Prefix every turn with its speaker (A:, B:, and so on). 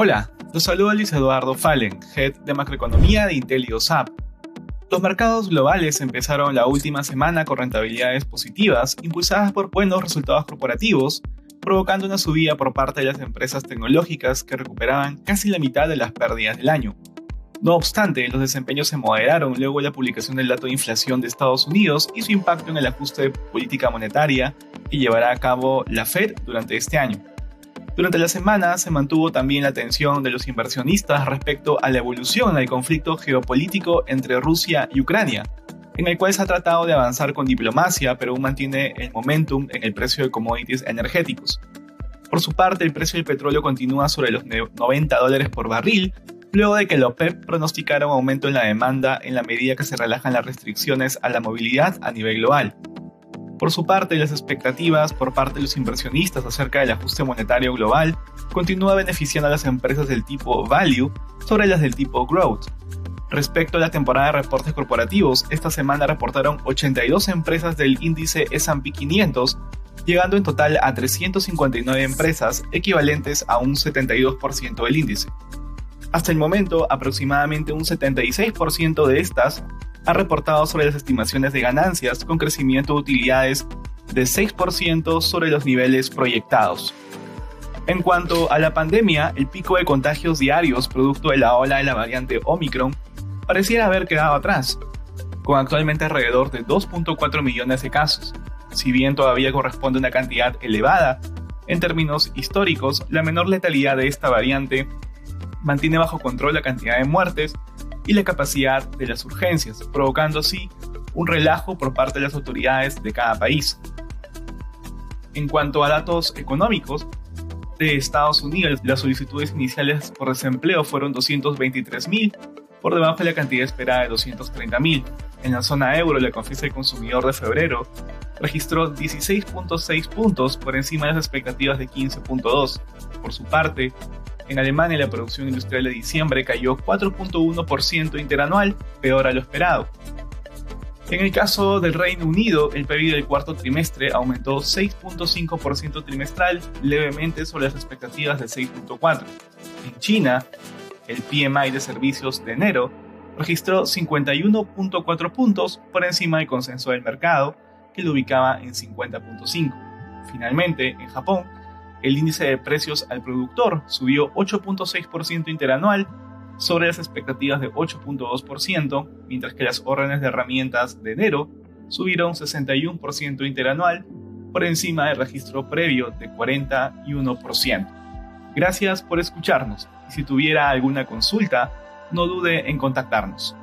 A: Hola, los saluda Luis Eduardo Fallen, Head de Macroeconomía de IntelioSAP. Los mercados globales empezaron la última semana con rentabilidades positivas, impulsadas por buenos resultados corporativos, provocando una subida por parte de las empresas tecnológicas que recuperaban casi la mitad de las pérdidas del año. No obstante, los desempeños se moderaron luego de la publicación del dato de inflación de Estados Unidos y su impacto en el ajuste de política monetaria que llevará a cabo la Fed durante este año. Durante la semana se mantuvo también la atención de los inversionistas respecto a la evolución del conflicto geopolítico entre Rusia y Ucrania, en el cual se ha tratado de avanzar con diplomacia, pero aún mantiene el momentum en el precio de commodities energéticos. Por su parte, el precio del petróleo continúa sobre los 90 dólares por barril, luego de que la OPEP pronosticara un aumento en la demanda en la medida que se relajan las restricciones a la movilidad a nivel global. Por su parte, las expectativas por parte de los inversionistas acerca del ajuste monetario global continúa beneficiando a las empresas del tipo Value sobre las del tipo Growth. Respecto a la temporada de reportes corporativos, esta semana reportaron 82 empresas del índice S&P 500, llegando en total a 359 empresas, equivalentes a un 72% del índice. Hasta el momento, aproximadamente un 76% de estas ha reportado sobre las estimaciones de ganancias con crecimiento de utilidades de 6% sobre los niveles proyectados. En cuanto a la pandemia, el pico de contagios diarios producto de la ola de la variante Omicron pareciera haber quedado atrás, con actualmente alrededor de 2.4 millones de casos. Si bien todavía corresponde a una cantidad elevada, en términos históricos, la menor letalidad de esta variante mantiene bajo control la cantidad de muertes y la capacidad de las urgencias, provocando así un relajo por parte de las autoridades de cada país. En cuanto a datos económicos, de Estados Unidos, las solicitudes iniciales por desempleo fueron 223.000, por debajo de la cantidad esperada de 230.000. En la zona euro, la confianza del consumidor de febrero registró 16.6 puntos por encima de las expectativas de 15.2. Por su parte, en Alemania la producción industrial de diciembre cayó 4.1% interanual, peor a lo esperado. En el caso del Reino Unido, el PIB del cuarto trimestre aumentó 6.5% trimestral, levemente sobre las expectativas de 6.4%. En China, el PMI de servicios de enero registró 51.4 puntos por encima del consenso del mercado, que lo ubicaba en 50.5. Finalmente, en Japón, el índice de precios al productor subió 8.6% interanual sobre las expectativas de 8.2%, mientras que las órdenes de herramientas de enero subieron 61% interanual por encima del registro previo de 41%. Gracias por escucharnos y si tuviera alguna consulta, no dude en contactarnos.